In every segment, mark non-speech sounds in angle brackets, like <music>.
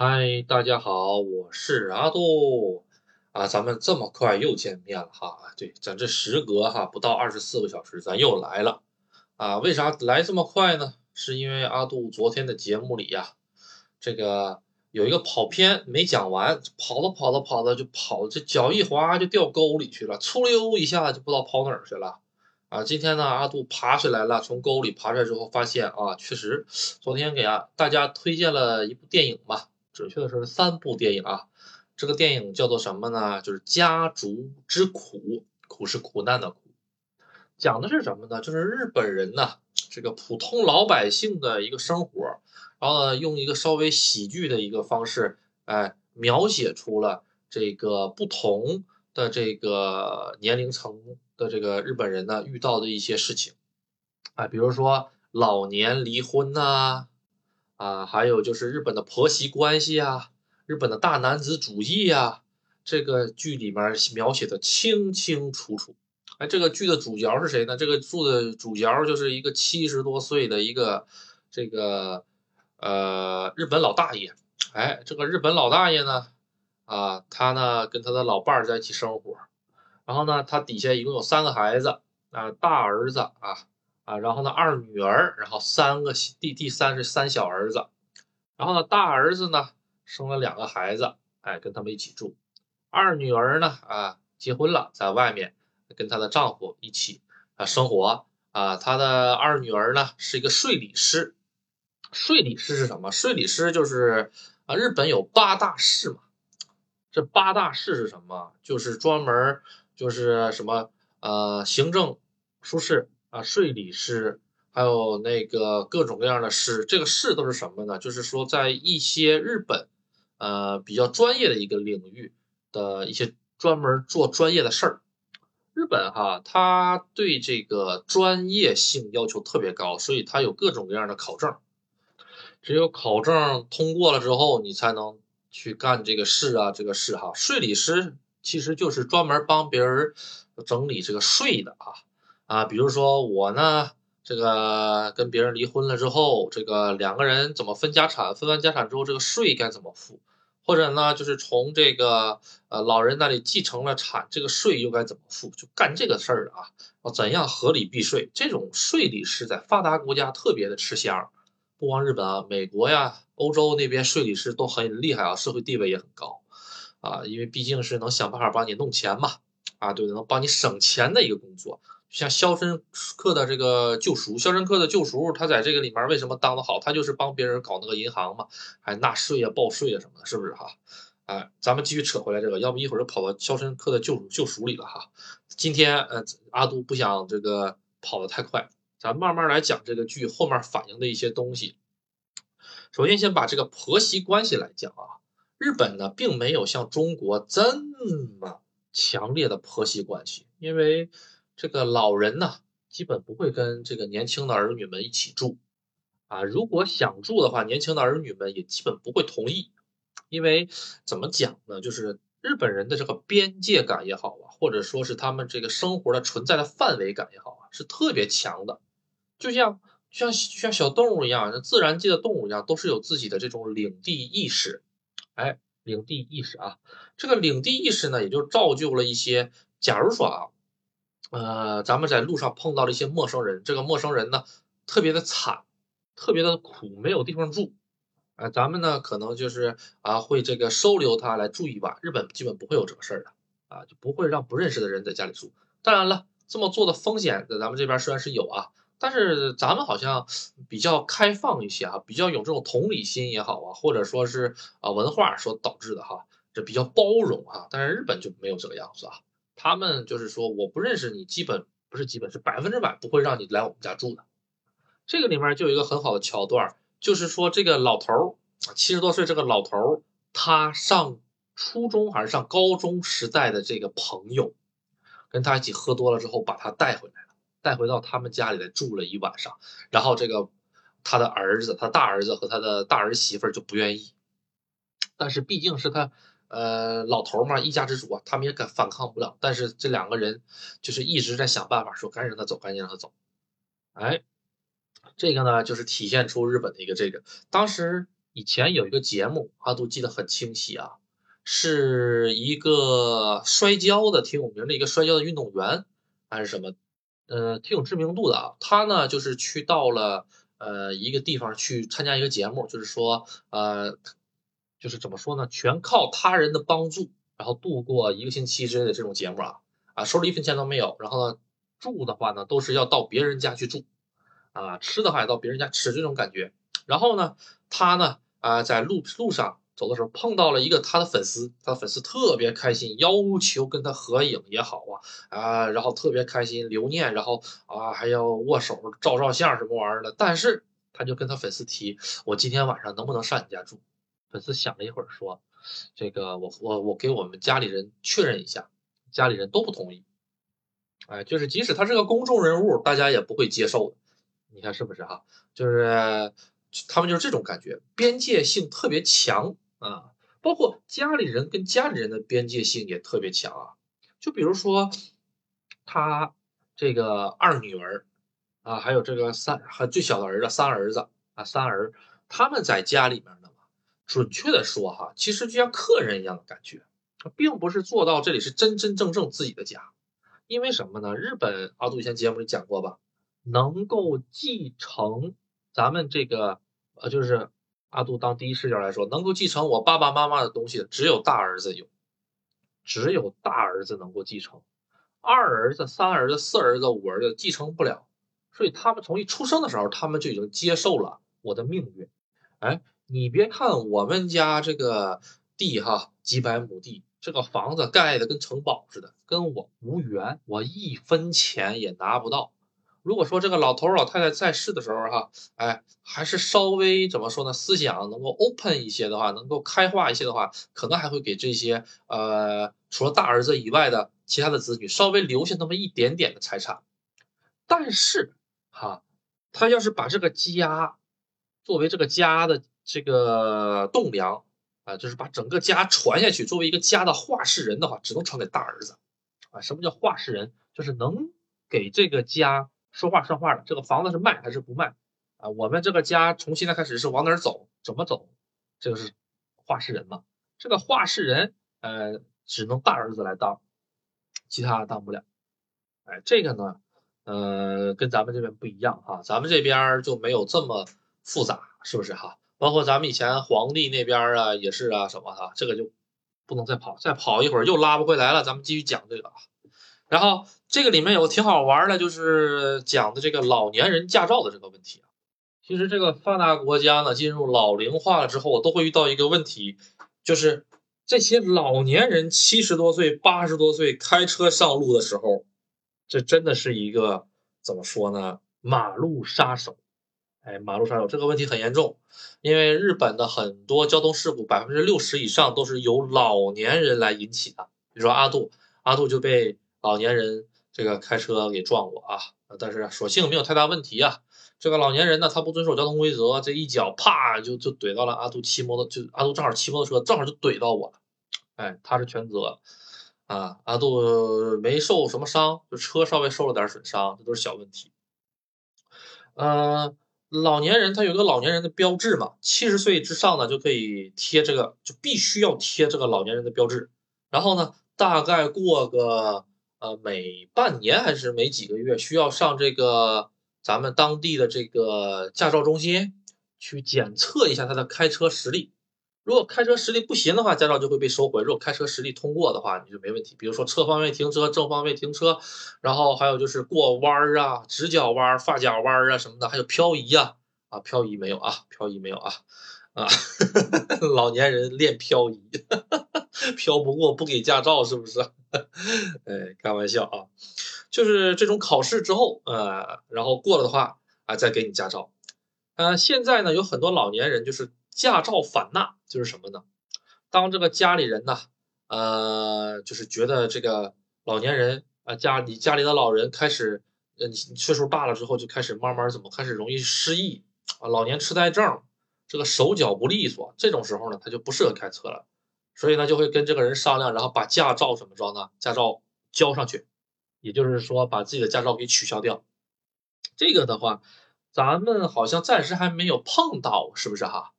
嗨，大家好，我是阿杜啊，咱们这么快又见面了哈。对，咱这时隔哈不到二十四个小时，咱又来了啊。为啥来这么快呢？是因为阿杜昨天的节目里呀，这个有一个跑偏没讲完，跑着跑着跑着就跑，这脚一滑就掉沟里去了，出溜一下就不知道跑哪儿去了啊。今天呢，阿杜爬出来了，从沟里爬出来之后发现啊，确实昨天给啊大家推荐了一部电影吧。准确的是三部电影啊，这个电影叫做什么呢？就是《家族之苦》，苦是苦难的苦，讲的是什么呢？就是日本人呢，这个普通老百姓的一个生活，然后呢，用一个稍微喜剧的一个方式，哎，描写出了这个不同的这个年龄层的这个日本人呢遇到的一些事情，啊，比如说老年离婚呐。啊，啊还有就是日本的婆媳关系啊，日本的大男子主义啊，这个剧里面描写的清清楚楚。哎，这个剧的主角是谁呢？这个剧的主角就是一个七十多岁的一个这个呃日本老大爷。哎，这个日本老大爷呢，啊，他呢跟他的老伴儿在一起生活，然后呢，他底下一共有三个孩子啊，大儿子啊。啊，然后呢，二女儿，然后三个第第三是三小儿子，然后呢，大儿子呢生了两个孩子，哎，跟他们一起住，二女儿呢啊结婚了，在外面跟她的丈夫一起啊生活啊，她的二女儿呢是一个税理师，税理师是什么？税理师就是啊，日本有八大士嘛，这八大士是什么？就是专门就是什么呃行政书士。啊，税理师，还有那个各种各样的师，这个师都是什么呢？就是说，在一些日本，呃，比较专业的一个领域的一些专门做专业的事儿。日本哈，他对这个专业性要求特别高，所以他有各种各样的考证。只有考证通过了之后，你才能去干这个事啊，这个事哈。税理师其实就是专门帮别人整理这个税的啊。啊，比如说我呢，这个跟别人离婚了之后，这个两个人怎么分家产？分完家产之后，这个税该怎么付？或者呢，就是从这个呃老人那里继承了产，这个税又该怎么付？就干这个事儿啊，怎样合理避税？这种税理师在发达国家特别的吃香，不光日本啊，美国呀、欧洲那边税理师都很厉害啊，社会地位也很高啊，因为毕竟是能想办法帮你弄钱嘛，啊，对，能帮你省钱的一个工作。像《肖申克的这个救赎》，《肖申克的救赎》，他在这个里面为什么当得好？他就是帮别人搞那个银行嘛，还纳税啊、报税啊什么的，是不是哈？哎，咱们继续扯回来这个，要不一会儿就跑到《肖申克的救赎》救赎里了哈。今天呃，阿杜不想这个跑得太快，咱慢慢来讲这个剧后面反映的一些东西。首先，先把这个婆媳关系来讲啊，日本呢并没有像中国这么强烈的婆媳关系，因为。这个老人呢，基本不会跟这个年轻的儿女们一起住，啊，如果想住的话，年轻的儿女们也基本不会同意，因为怎么讲呢？就是日本人的这个边界感也好啊，或者说是他们这个生活的存在的范围感也好啊，是特别强的，就像像像小动物一样，自然界的动物一样，都是有自己的这种领地意识，哎，领地意识啊，这个领地意识呢，也就造就了一些，假如说啊。呃，咱们在路上碰到了一些陌生人，这个陌生人呢，特别的惨，特别的苦，没有地方住，啊，咱们呢可能就是啊会这个收留他来住一晚。日本基本不会有这个事儿的，啊，就不会让不认识的人在家里住。当然了，这么做的风险在咱们这边虽然是有啊，但是咱们好像比较开放一些啊，比较有这种同理心也好啊，或者说是啊文化所导致的哈，这比较包容啊。但是日本就没有这个样子啊。他们就是说，我不认识你，基本不是基本是百分之百不会让你来我们家住的。这个里面就有一个很好的桥段，就是说这个老头儿，七十多岁这个老头儿，他上初中还是上高中时代的这个朋友，跟他一起喝多了之后，把他带回来了，带回到他们家里来住了一晚上。然后这个他的儿子，他大儿子和他的大儿媳妇就不愿意，但是毕竟是他。呃，老头嘛，一家之主啊，他们也敢反抗不了。但是这两个人就是一直在想办法，说赶紧让他走，赶紧让他走。哎，这个呢，就是体现出日本的一个这个，当时以前有一个节目，阿杜记得很清晰啊，是一个摔跤的，挺有名的一个摔跤的运动员还是什么，呃，挺有知名度的啊。他呢就是去到了呃一个地方去参加一个节目，就是说呃，就是怎么说呢，全靠他人的帮助，然后度过一个星期之类的这种节目啊啊，收了一分钱都没有，然后呢住的话呢都是要到别人家去住。啊，吃的话也到别人家吃这种感觉。然后呢，他呢，啊，在路路上走的时候碰到了一个他的粉丝，他的粉丝特别开心，要求跟他合影也好啊，啊，然后特别开心留念，然后啊还要握手照照相什么玩意儿的。但是他就跟他粉丝提，我今天晚上能不能上你家住？粉丝想了一会儿说，这个我我我给我们家里人确认一下，家里人都不同意。哎，就是即使他是个公众人物，大家也不会接受的。你看是不是哈？就是他们就是这种感觉，边界性特别强啊，包括家里人跟家里人的边界性也特别强啊。就比如说他这个二女儿啊，还有这个三还最小的儿子三儿子啊三儿，他们在家里面呢，准确的说哈，其实就像客人一样的感觉，并不是做到这里是真真正正自己的家，因为什么呢？日本阿杜以前节目里讲过吧。能够继承咱们这个呃，就是阿杜当第一视角来说，能够继承我爸爸妈妈的东西只有大儿子有，只有大儿子能够继承，二儿子、三儿子、四儿子、五儿子继承不了，所以他们从一出生的时候，他们就已经接受了我的命运。哎，你别看我们家这个地哈，几百亩地，这个房子盖的跟城堡似的，跟我无缘，我一分钱也拿不到。如果说这个老头老太太在世的时候，哈，哎，还是稍微怎么说呢？思想能够 open 一些的话，能够开化一些的话，可能还会给这些呃，除了大儿子以外的其他的子女稍微留下那么一点点的财产。但是，哈，他要是把这个家作为这个家的这个栋梁啊，就是把整个家传下去，作为一个家的话事人的话，只能传给大儿子。啊，什么叫话事人？就是能给这个家。说话算话的，这个房子是卖还是不卖啊？我们这个家从现在开始是往哪儿走，怎么走？这个是话事人嘛？这个话事人，呃，只能大儿子来当，其他当不了。哎，这个呢，呃，跟咱们这边不一样哈，咱们这边就没有这么复杂，是不是哈？包括咱们以前皇帝那边啊，也是啊，什么哈？这个就不能再跑，再跑一会儿又拉不回来了。咱们继续讲这个啊。然后这个里面有个挺好玩的，就是讲的这个老年人驾照的这个问题啊。其实这个发达国家呢，进入老龄化了之后，都会遇到一个问题，就是这些老年人七十多岁、八十多岁开车上路的时候，这真的是一个怎么说呢？马路杀手。哎，马路杀手这个问题很严重，因为日本的很多交通事故，百分之六十以上都是由老年人来引起的。比如说阿杜，阿杜就被。老年人这个开车给撞过啊，但是所幸没有太大问题啊。这个老年人呢，他不遵守交通规则，这一脚啪就就怼到了阿杜骑摩托，就阿杜正好骑摩托车，正好就怼到我了。哎，他是全责啊，阿杜没受什么伤，就车稍微受了点损伤，这都是小问题。嗯，老年人他有个老年人的标志嘛，七十岁之上呢就可以贴这个，就必须要贴这个老年人的标志。然后呢，大概过个。呃，每半年还是每几个月需要上这个咱们当地的这个驾照中心去检测一下他的开车实力。如果开车实力不行的话，驾照就会被收回；如果开车实力通过的话，你就没问题。比如说侧方位停车、正方位停车，然后还有就是过弯儿啊、直角弯、发夹弯啊什么的，还有漂移啊啊，漂移没有啊？漂移没有啊？啊，<laughs> 老年人练漂移，<laughs> 漂不过不给驾照是不是？<laughs> 哎，开玩笑啊，就是这种考试之后，呃，然后过了的话啊，再给你驾照。呃，现在呢有很多老年人就是驾照反纳，就是什么呢？当这个家里人呢，呃，就是觉得这个老年人啊，家里家里的老人开始，呃，岁数大了之后就开始慢慢怎么开始容易失忆啊，老年痴呆症。这个手脚不利索，这种时候呢，他就不适合开车了，所以呢，就会跟这个人商量，然后把驾照怎么着呢？驾照交上去，也就是说把自己的驾照给取消掉。这个的话，咱们好像暂时还没有碰到，是不是哈？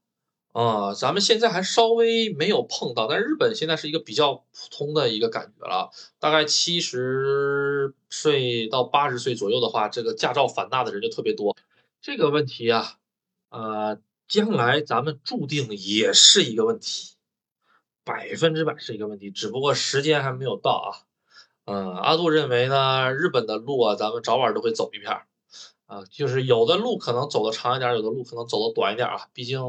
啊，咱们现在还稍微没有碰到，但日本现在是一个比较普通的一个感觉了。大概七十岁到八十岁左右的话，这个驾照反纳的人就特别多。这个问题啊，呃，将来咱们注定也是一个问题，百分之百是一个问题，只不过时间还没有到啊。嗯，阿杜认为呢，日本的路啊，咱们早晚都会走一片儿啊，就是有的路可能走的长一点，有的路可能走的短一点啊，毕竟。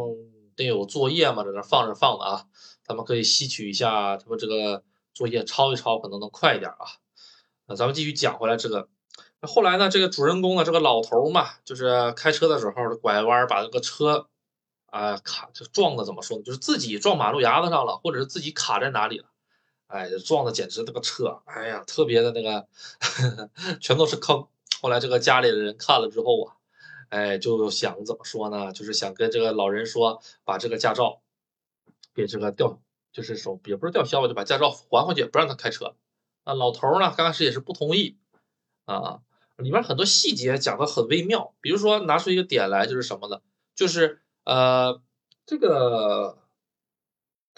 得有作业嘛，在那放着放的啊，咱们可以吸取一下他们这个作业，抄一抄，可能能快一点啊。那咱们继续讲回来这个，后来呢，这个主人公呢，这个老头嘛，就是开车的时候拐弯，把这个车啊卡就撞的怎么说呢？就是自己撞马路牙子上了，或者是自己卡在哪里了，哎，撞的简直这个车，哎呀，特别的那个，<laughs> 全都是坑。后来这个家里的人看了之后啊。哎，就想怎么说呢？就是想跟这个老人说，把这个驾照给这个吊，就是说也不是吊销吧，就把驾照还回去，不让他开车。啊，老头呢，刚开始也是不同意啊。里面很多细节讲的很微妙，比如说拿出一个点来，就是什么呢？就是呃，这个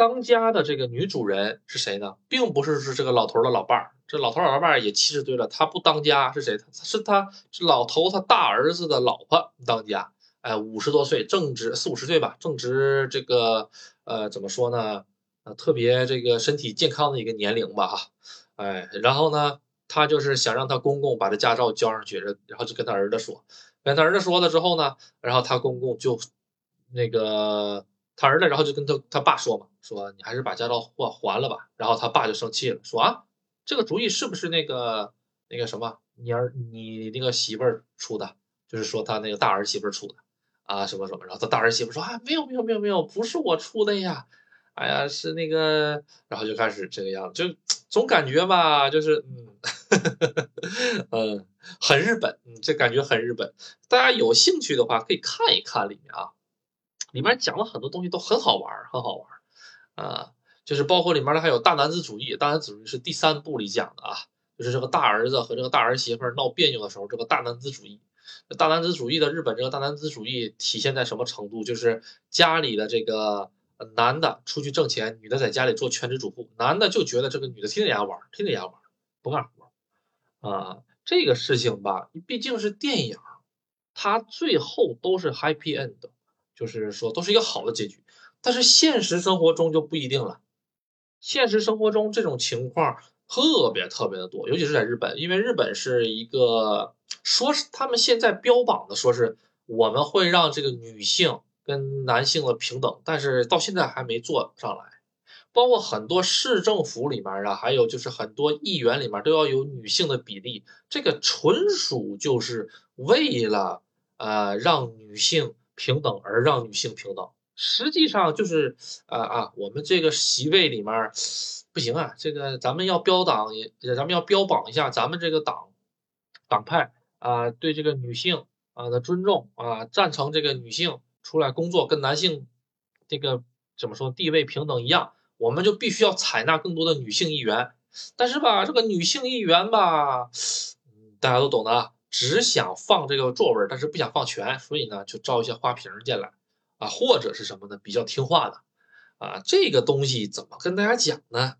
当家的这个女主人是谁呢？并不是是这个老头的老伴儿。这老头老伴儿也七十岁了，他不当家是谁？是他是老头他大儿子的老婆当家。哎，五十多岁，正值四五十岁吧，正值这个呃怎么说呢？呃，特别这个身体健康的一个年龄吧哈。哎，然后呢，他就是想让他公公把这驾照交上去，然后就跟他儿子说，跟他儿子说了之后呢，然后他公公就那个他儿子，然后就跟他他爸说嘛，说你还是把驾照还还了吧。然后他爸就生气了，说啊。这个主意是不是那个那个什么你儿你那个媳妇儿出的？就是说他那个大儿媳妇儿出的啊什么什么？然后他大儿媳妇说啊没有没有没有没有，不是我出的呀，哎呀是那个，然后就开始这个样子，就总感觉吧，就是嗯 <laughs> 嗯很日本，这感觉很日本。大家有兴趣的话可以看一看里面啊，里面讲了很多东西都很好玩，很好玩啊。就是包括里面的还有大男子主义，大男子主义是第三部里讲的啊，就是这个大儿子和这个大儿媳妇闹别扭的时候，这个大男子主义，大男子主义的日本这个大男子主义体现在什么程度？就是家里的这个男的出去挣钱，女的在家里做全职主妇，男的就觉得这个女的天天家玩，天天家玩，不干活啊。这个事情吧，毕竟是电影，它最后都是 happy end，就是说都是一个好的结局，但是现实生活中就不一定了。现实生活中这种情况特别特别的多，尤其是在日本，因为日本是一个说是他们现在标榜的说是我们会让这个女性跟男性的平等，但是到现在还没做上来。包括很多市政府里面啊，还有就是很多议员里面都要有女性的比例，这个纯属就是为了呃让女性平等而让女性平等。实际上就是啊啊，我们这个席位里面不行啊，这个咱们要标榜，咱们要标榜一下咱们这个党党派啊，对这个女性啊的尊重啊，赞成这个女性出来工作跟男性这个怎么说地位平等一样，我们就必须要采纳更多的女性议员。但是吧，这个女性议员吧，大家都懂的，只想放这个座位，但是不想放全，所以呢，就招一些花瓶进来。啊，或者是什么呢？比较听话的，啊，这个东西怎么跟大家讲呢？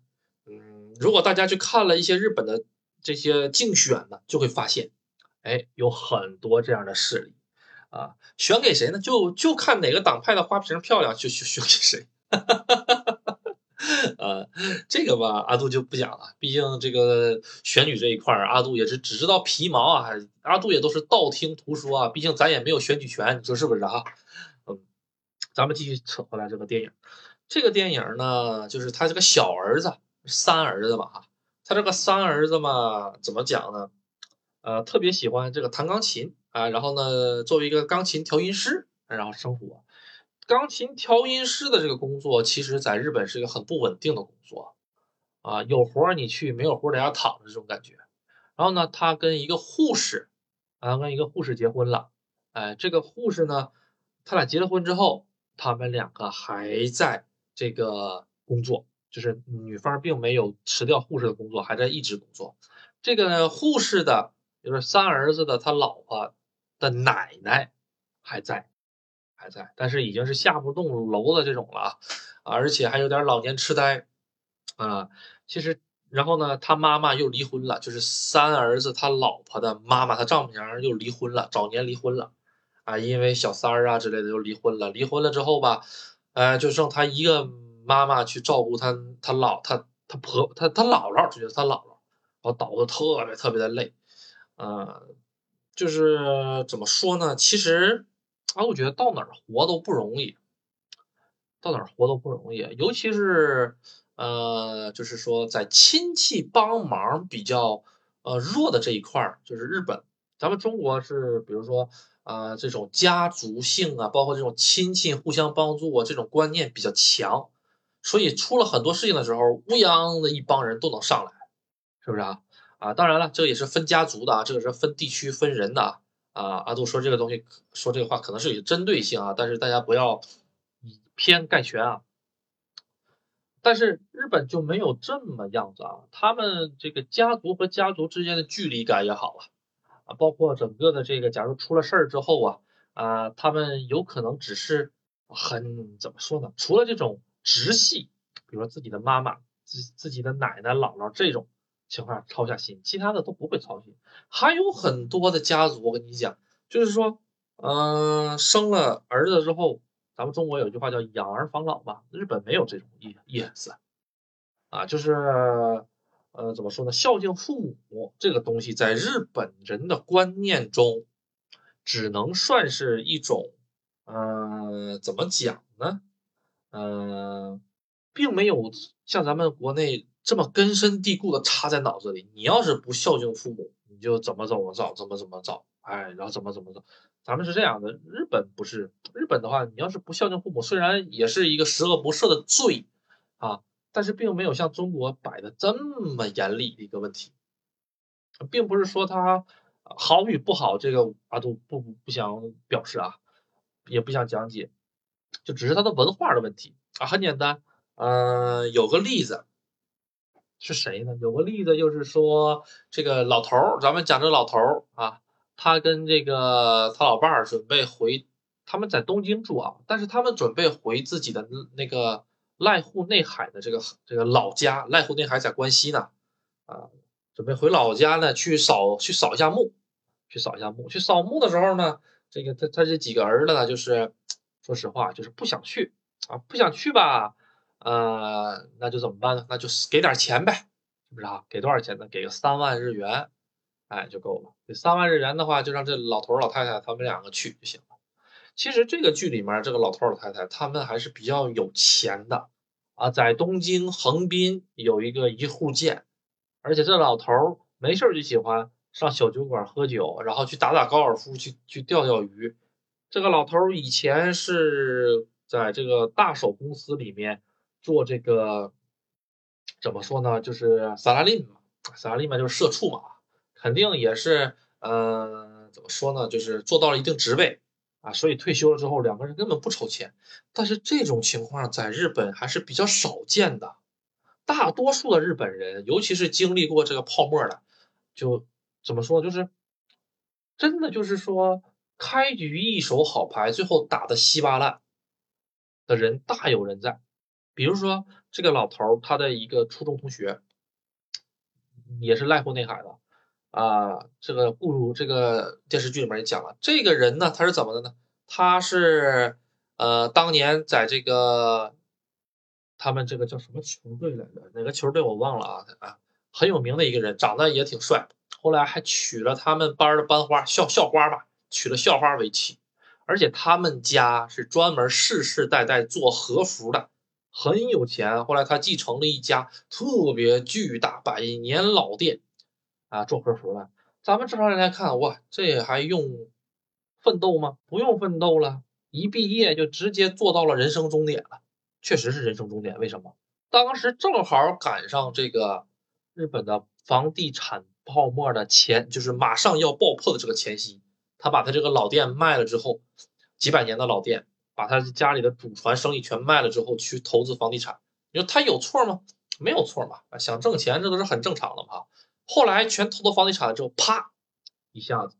嗯，如果大家去看了一些日本的这些竞选呢，就会发现，哎，有很多这样的势力，啊，选给谁呢？就就看哪个党派的花瓶漂亮，就选选给谁。啊，这个吧，阿杜就不讲了，毕竟这个选举这一块儿，阿杜也是只知道皮毛啊，阿杜也都是道听途说啊，毕竟咱也没有选举权，你说是不是啊？嗯咱们继续扯回来这个电影，这个电影呢，就是他这个小儿子，三儿子嘛哈，他这个三儿子嘛，怎么讲呢？呃，特别喜欢这个弹钢琴啊，然后呢，作为一个钢琴调音师，然后生活。钢琴调音师的这个工作，其实在日本是一个很不稳定的工作啊，有活你去，没有活在家躺着这种感觉。然后呢，他跟一个护士啊，跟一个护士结婚了，哎，这个护士呢，他俩结了婚之后。他们两个还在这个工作，就是女方并没有辞掉护士的工作，还在一直工作。这个护士的，就是三儿子的他老婆的奶奶还在，还在，但是已经是下不动楼的这种了啊，而且还有点老年痴呆啊。其实，然后呢，他妈妈又离婚了，就是三儿子他老婆的妈妈，他丈母娘又离婚了，早年离婚了啊，因为小三儿啊之类的又离婚了。离婚了之后吧，呃，就剩他一个妈妈去照顾他，他老他他婆他他姥姥，就是他姥姥，然后倒的特别特别的累，呃。就是怎么说呢？其实啊，我觉得到哪儿活都不容易，到哪儿活都不容易，尤其是呃，就是说在亲戚帮忙比较呃弱的这一块儿，就是日本。咱们中国是比如说啊，这种家族性啊，包括这种亲戚互相帮助啊，这种观念比较强，所以出了很多事情的时候，乌泱的一帮人都能上来，是不是啊？啊，当然了，这个也是分家族的啊，这个是分地区分人的啊。啊，阿杜说这个东西说这个话可能是有针对性啊，但是大家不要以偏概全啊。但是日本就没有这么样子啊，他们这个家族和家族之间的距离感也好啊，啊，包括整个的这个，假如出了事儿之后啊，啊，他们有可能只是很怎么说呢？除了这种直系，比如说自己的妈妈、自自己的奶奶、姥姥这种。情况下操下心，其他的都不会操心。还有很多的家族，我跟你讲，就是说，嗯，生了儿子之后，咱们中国有句话叫“养儿防老”吧，日本没有这种意意思啊，就是，呃，怎么说呢？孝敬父母这个东西，在日本人的观念中，只能算是一种，嗯，怎么讲呢？嗯，并没有像咱们国内。这么根深蒂固的插在脑子里，你要是不孝敬父母，你就怎么怎么着，怎么怎么着，哎，然后怎么怎么着。咱们是这样的，日本不是日本的话，你要是不孝敬父母，虽然也是一个十恶不赦的罪啊，但是并没有像中国摆的这么严厉的一个问题，并不是说他好与不好，这个阿杜不不不想表示啊，也不想讲解，就只是他的文化的问题啊，很简单，嗯，有个例子。是谁呢？有个例子就是说，这个老头儿，咱们讲这老头儿啊，他跟这个他老伴儿准备回，他们在东京住啊，但是他们准备回自己的那个濑户内海的这个这个老家，濑户内海在关西呢，啊，准备回老家呢去扫去扫一下墓，去扫一下墓，去扫墓的时候呢，这个他他这几个儿子呢，就是说实话就是不想去啊，不想去吧。呃，那就怎么办呢？那就给点钱呗，是不是啊？给多少钱呢？给个三万日元，哎，就够了。给三万日元的话，就让这老头老太太他们两个去就行了。其实这个剧里面，这个老头老太太他们还是比较有钱的啊，在东京横滨有一个一户建，而且这老头没事就喜欢上小酒馆喝酒，然后去打打高尔夫，去去钓钓鱼。这个老头以前是在这个大手公司里面。做这个怎么说呢？就是萨拉利嘛，萨拉利嘛就是社畜嘛，肯定也是，嗯，怎么说呢？就是做到了一定职位啊，所以退休了之后，两个人根本不愁钱。但是这种情况在日本还是比较少见的，大多数的日本人，尤其是经历过这个泡沫的，就怎么说？就是真的就是说，开局一手好牌，最后打的稀巴烂的人大有人在。比如说这个老头，他的一个初中同学，也是濑户内海的啊。这个故如这个电视剧里面也讲了，这个人呢，他是怎么的呢？他是呃，当年在这个他们这个叫什么球队来着？哪个球队我忘了啊啊，很有名的一个人，长得也挺帅。后来还娶了他们班的班花校校花吧，娶了校花为妻，而且他们家是专门世世代代做和服的。很有钱，后来他继承了一家特别巨大、百年老店，啊，做客服了。咱们正常人来看，哇，这还用奋斗吗？不用奋斗了，一毕业就直接做到了人生终点了。确实是人生终点。为什么？当时正好赶上这个日本的房地产泡沫的前，就是马上要爆破的这个前夕，他把他这个老店卖了之后，几百年的老店。把他家里的祖传生意全卖了之后，去投资房地产，你说他有错吗？没有错嘛，想挣钱这都是很正常的嘛。后来全投到房地产了之后，啪，一下子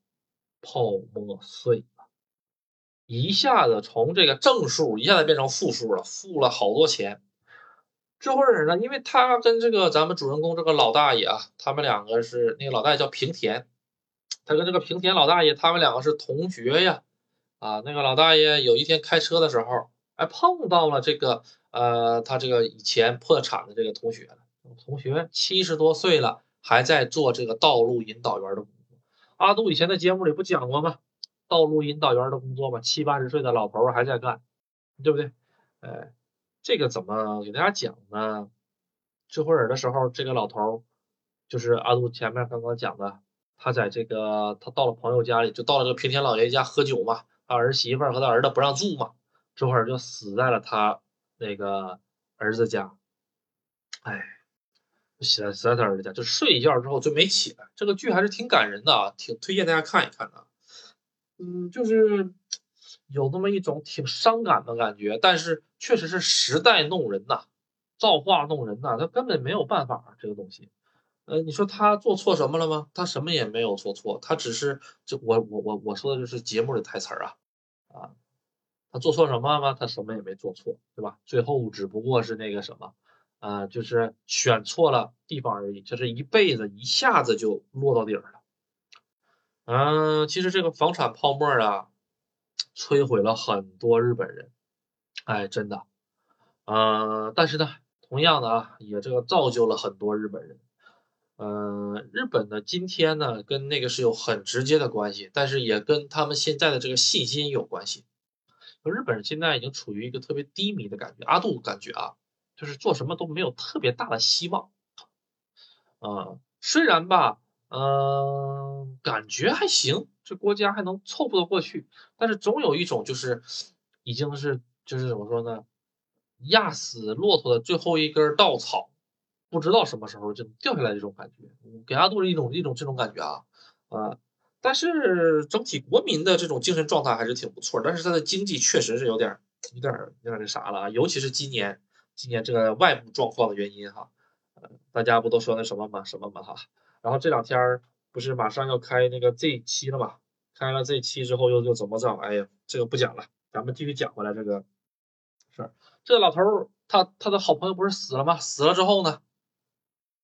泡沫碎了，一下子从这个正数一下子变成负数了，付了好多钱。这会儿呢，因为他跟这个咱们主人公这个老大爷啊，他们两个是那个老大爷叫平田，他跟这个平田老大爷他们两个是同学呀。啊，那个老大爷有一天开车的时候，哎，碰到了这个呃，他这个以前破产的这个同学了。同学七十多岁了，还在做这个道路引导员的工作。阿杜以前在节目里不讲过吗？道路引导员的工作嘛，七八十岁的老头还在干，对不对？哎。这个怎么给大家讲呢？这会儿的时候，这个老头就是阿杜前面刚刚讲的，他在这个他到了朋友家里，就到了这个平田老爷家喝酒嘛，他儿媳妇和他儿子不让住嘛，这会儿就死在了他那个儿子家，哎，死在死在他儿子家，就睡一觉之后就没起来。这个剧还是挺感人的啊，挺推荐大家看一看的。嗯，就是。有那么一种挺伤感的感觉，但是确实是时代弄人呐，造化弄人呐，他根本没有办法这个东西。呃，你说他做错什么了吗？他什么也没有做错，他只是就我我我我说的就是节目的台词儿啊啊，他做错什么了吗？他什么也没做错，对吧？最后只不过是那个什么啊，就是选错了地方而已，就是一辈子一下子就落到底儿了。嗯，其实这个房产泡沫啊。摧毁了很多日本人，哎，真的，呃，但是呢，同样的啊，也这个造就了很多日本人，呃，日本的今天呢，跟那个是有很直接的关系，但是也跟他们现在的这个信心有关系。日本人现在已经处于一个特别低迷的感觉，阿杜感觉啊，就是做什么都没有特别大的希望，啊，虽然吧，嗯，感觉还行。这国家还能凑合的过去，但是总有一种就是已经是就是怎么说呢，压死骆驼的最后一根稻草，不知道什么时候就掉下来这种感觉，给阿杜是一种一种这种感觉啊啊！但是整体国民的这种精神状态还是挺不错，但是他的经济确实是有点有点有点那啥了啊，尤其是今年今年这个外部状况的原因哈，呃，大家不都说那什么嘛什么嘛哈，然后这两天。不是马上要开那个 Z 七了吗？开了 Z 七之后又又怎么着？哎呀，这个不讲了，咱们继续讲回来这个事儿。这老头儿他他的好朋友不是死了吗？死了之后呢，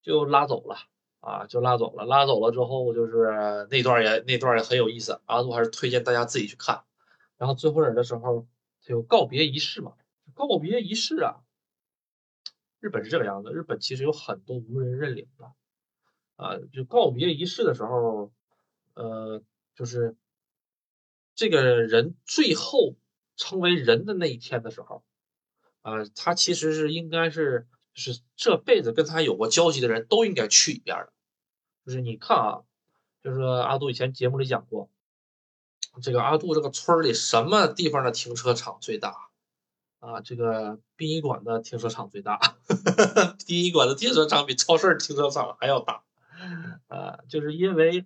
就拉走了啊，就拉走了。拉走了之后就是那段也那段也很有意思，阿杜还是推荐大家自己去看。然后最后人的时候他有告别仪式嘛？告别仪式啊，日本是这个样子，日本其实有很多无人认领的。啊，就告别仪式的时候，呃，就是这个人最后成为人的那一天的时候，啊，他其实是应该是，就是这辈子跟他有过交集的人都应该去一遍的。就是你看啊，就是阿杜以前节目里讲过，这个阿杜这个村里什么地方的停车场最大？啊，这个殡仪馆的停车场最大，<laughs> 殡仪馆的停车场比超市停车场还要大。啊，就是因为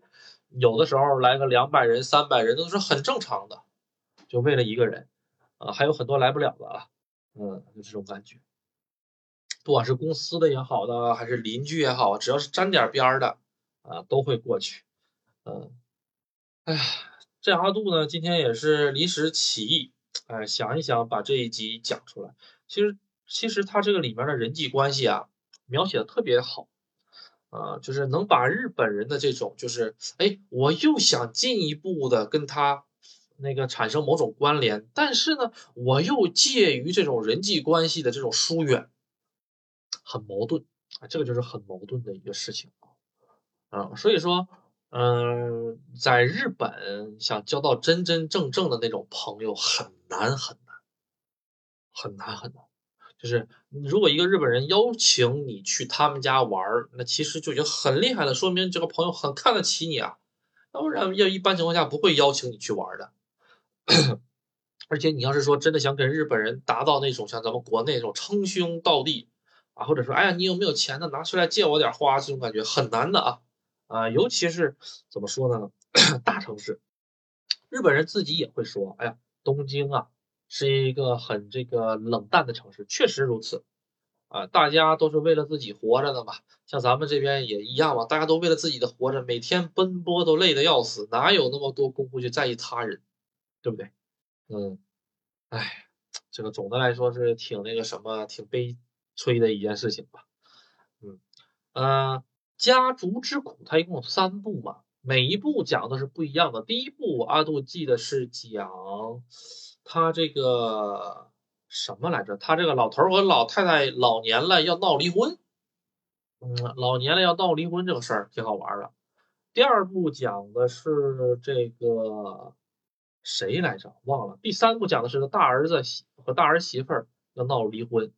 有的时候来个两百人、三百人都是很正常的，就为了一个人，啊，还有很多来不了的啊，嗯，就这种感觉。不管是公司的也好的，还是邻居也好，只要是沾点边儿的，啊，都会过去。嗯，哎呀，这阿杜呢，今天也是临时起意，哎，想一想把这一集讲出来。其实，其实他这个里面的人际关系啊，描写的特别好。啊，就是能把日本人的这种，就是哎，我又想进一步的跟他那个产生某种关联，但是呢，我又介于这种人际关系的这种疏远，很矛盾啊，这个就是很矛盾的一个事情啊，所以说，嗯，在日本想交到真真正正的那种朋友很难很难，很难很难。就是如果一个日本人邀请你去他们家玩儿，那其实就已经很厉害了，说明这个朋友很看得起你啊，要不然要一般情况下不会邀请你去玩的。<coughs> 而且你要是说真的想跟日本人达到那种像咱们国内那种称兄道弟啊，或者说哎呀你有没有钱呢，拿出来借我点花，这种感觉很难的啊啊，尤其是怎么说呢，大城市，日本人自己也会说，哎呀东京啊。是一个很这个冷淡的城市，确实如此，啊，大家都是为了自己活着的嘛，像咱们这边也一样嘛，大家都为了自己的活着，每天奔波都累得要死，哪有那么多功夫去在意他人，对不对？嗯，哎，这个总的来说是挺那个什么，挺悲催的一件事情吧。嗯，呃，家族之苦它一共有三部嘛，每一部讲的是不一样的。第一部阿杜记得是讲他这个什么来着？他这个老头和老太太老年了要闹离婚。嗯，老年了要闹离婚这个事儿挺好玩的。第二部讲的是这个谁来着？忘了。第三部讲的是大儿子和大儿媳妇要闹离婚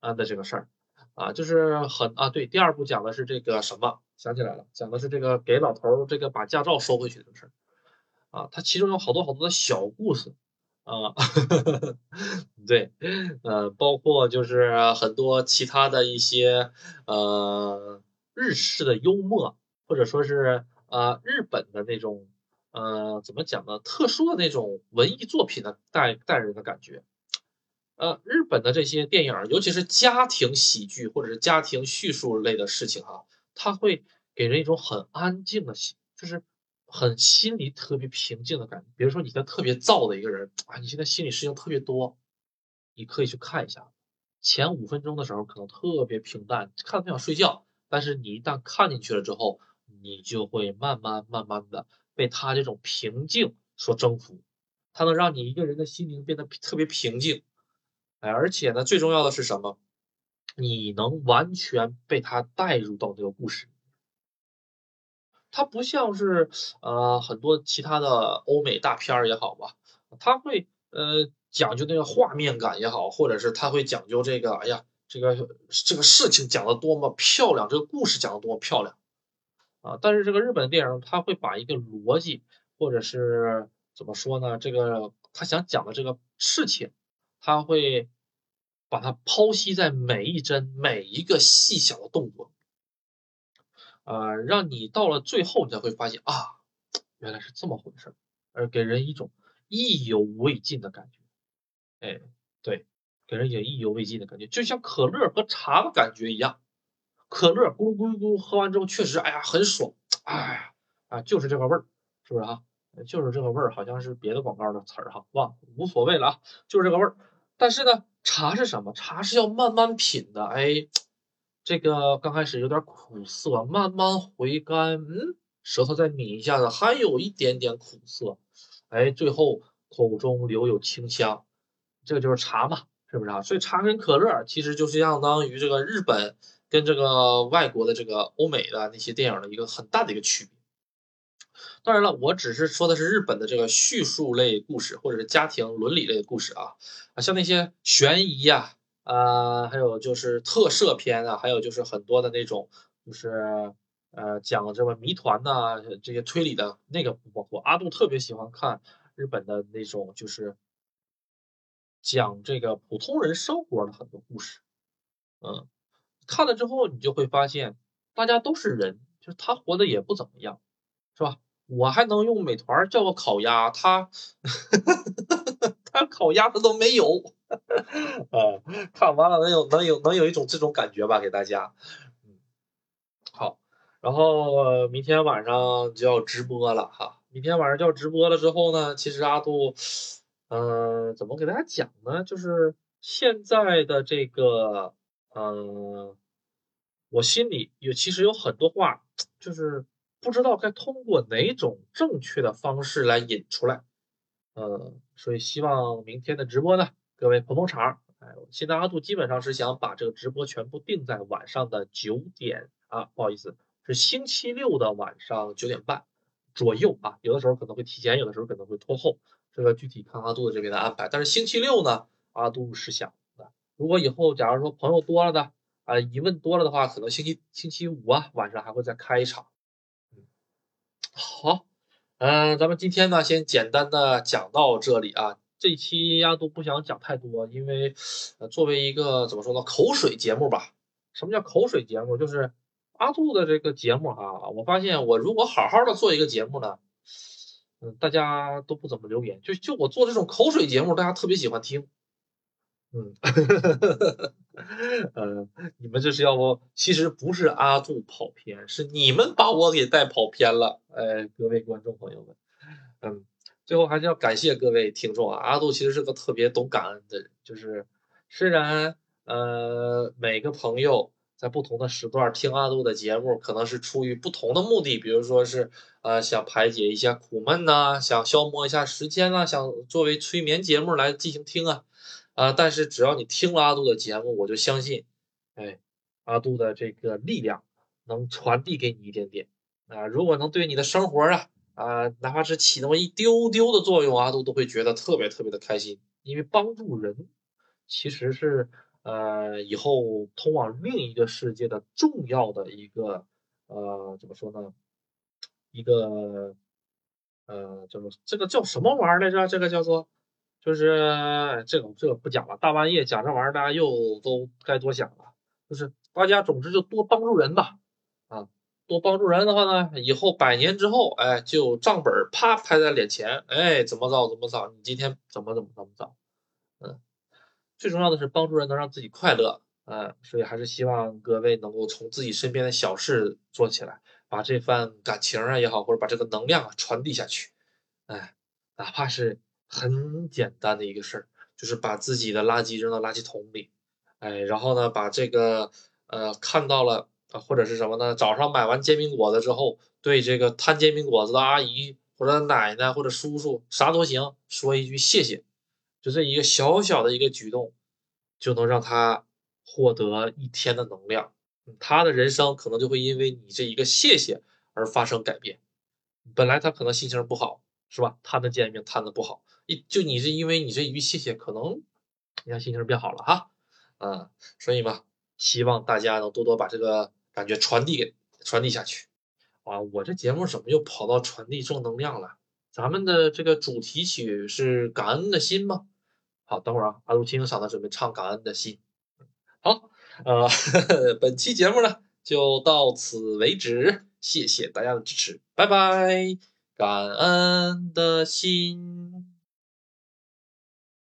啊的这个事儿啊，就是很啊对。第二部讲的是这个什么？想起来了，讲的是这个给老头这个把驾照收回去的事儿啊。它其中有好多好多的小故事啊，<laughs> 对，呃，包括就是很多其他的一些呃日式的幽默，或者说是。呃，日本的那种，呃，怎么讲呢？特殊的那种文艺作品的带带人的感觉。呃，日本的这些电影，尤其是家庭喜剧或者是家庭叙述类的事情哈，它会给人一种很安静的心，就是很心里特别平静的感觉。比如说，你在特别燥的一个人啊，你现在心里事情特别多，你可以去看一下。前五分钟的时候可能特别平淡，看不想睡觉，但是你一旦看进去了之后。你就会慢慢慢慢的被他这种平静所征服，他能让你一个人的心灵变得特别平静，哎，而且呢，最重要的是什么？你能完全被他带入到这个故事。它不像是呃很多其他的欧美大片儿也好吧，他会呃讲究那个画面感也好，或者是他会讲究这个，哎呀，这个这个事情讲的多么漂亮，这个故事讲的多么漂亮。啊，但是这个日本电影，他会把一个逻辑，或者是怎么说呢？这个他想讲的这个事情，他会把它剖析在每一帧、每一个细小的动作，呃，让你到了最后，你才会发现啊，原来是这么回事，而给人一种意犹未尽的感觉。哎，对，给人也意犹未尽的感觉，就像可乐和茶的感觉一样。可乐咕噜咕噜咕噜，喝完之后确实，哎呀，很爽，哎呀，啊，就是这个味儿，是不是啊？就是这个味儿，好像是别的广告的词儿哈，忘了无所谓了啊，就是这个味儿。但是呢，茶是什么？茶是要慢慢品的，哎，这个刚开始有点苦涩，慢慢回甘，嗯，舌头再抿一下子，还有一点点苦涩，哎，最后口中留有清香，这个就是茶嘛，是不是啊？所以茶跟可乐其实就是相当于这个日本。跟这个外国的这个欧美的那些电影的一个很大的一个区别。当然了，我只是说的是日本的这个叙述类故事，或者是家庭伦理类的故事啊啊，像那些悬疑呀啊，还有就是特摄片啊，还有就是很多的那种就是呃讲这个谜团呐，这些推理的那个不包括。阿杜特别喜欢看日本的那种就是讲这个普通人生活的很多故事，嗯。看了之后，你就会发现，大家都是人，就是他活的也不怎么样，是吧？我还能用美团叫个烤鸭，他他烤鸭他都没有，啊，看完了能有能有能有一种这种感觉吧，给大家，嗯，好，然后明天晚上就要直播了哈，明天晚上就要直播了之后呢，其实阿杜，嗯，怎么给大家讲呢？就是现在的这个。嗯，我心里有其实有很多话，就是不知道该通过哪种正确的方式来引出来。呃，所以希望明天的直播呢，各位捧捧场。哎，现在阿杜基本上是想把这个直播全部定在晚上的九点啊，不好意思，是星期六的晚上九点半左右啊。有的时候可能会提前，有的时候可能会拖后，这个具体看阿杜这边的安排。但是星期六呢，阿杜是想。如果以后假如说朋友多了的啊，疑问多了的话，可能星期星期五啊晚上还会再开一场。好，嗯，咱们今天呢先简单的讲到这里啊。这期呀都不想讲太多，因为呃作为一个怎么说呢口水节目吧。什么叫口水节目？就是阿杜的这个节目哈。我发现我如果好好的做一个节目呢，嗯，大家都不怎么留言。就就我做这种口水节目，大家特别喜欢听。嗯，<laughs> 呃，你们这是要不？其实不是阿杜跑偏，是你们把我给带跑偏了。哎，各位观众朋友们，嗯，最后还是要感谢各位听众啊，阿杜其实是个特别懂感恩的人，就是虽然呃每个朋友在不同的时段听阿杜的节目，可能是出于不同的目的，比如说是呃想排解一下苦闷呐，想消磨一下时间啊，想作为催眠节目来进行听啊，啊，但是只要你听了阿杜的节目，我就相信，哎，阿杜的这个力量能传递给你一点点啊，如果能对你的生活啊。啊，哪怕是起那么一丢丢的作用阿杜都会觉得特别特别的开心，因为帮助人其实是呃以后通往另一个世界的重要的一个呃怎么说呢？一个呃叫做这个叫什么玩意儿来着？这个叫做就是这个这个不讲了，大半夜讲这玩意儿，大家又都该多想了。就是大家总之就多帮助人吧，啊。多帮助人的话呢，以后百年之后，哎，就账本啪拍在脸前，哎，怎么着怎么着，你今天怎么怎么怎么着，嗯，最重要的是帮助人能让自己快乐，嗯，所以还是希望各位能够从自己身边的小事做起来，把这份感情啊也好，或者把这个能量啊传递下去，哎，哪怕是很简单的一个事儿，就是把自己的垃圾扔到垃圾桶里，哎，然后呢，把这个呃看到了。啊，或者是什么呢？早上买完煎饼果子之后，对这个摊煎饼果子的阿姨或者奶奶或者叔叔啥都行，说一句谢谢，就这一个小小的一个举动，就能让他获得一天的能量，他的人生可能就会因为你这一个谢谢而发生改变。本来他可能心情不好，是吧？摊的煎饼摊的不好，就你是因为你这一句谢谢，可能你看心情变好了哈。嗯，所以嘛，希望大家能多多把这个。感觉传递给传递下去，啊，我这节目怎么又跑到传递正能量了？咱们的这个主题曲是感恩的心吗？好，等会儿啊，阿杜清嗓子准备唱感恩的心。好，呃，<laughs> 本期节目呢就到此为止，谢谢大家的支持，拜拜，感恩的心。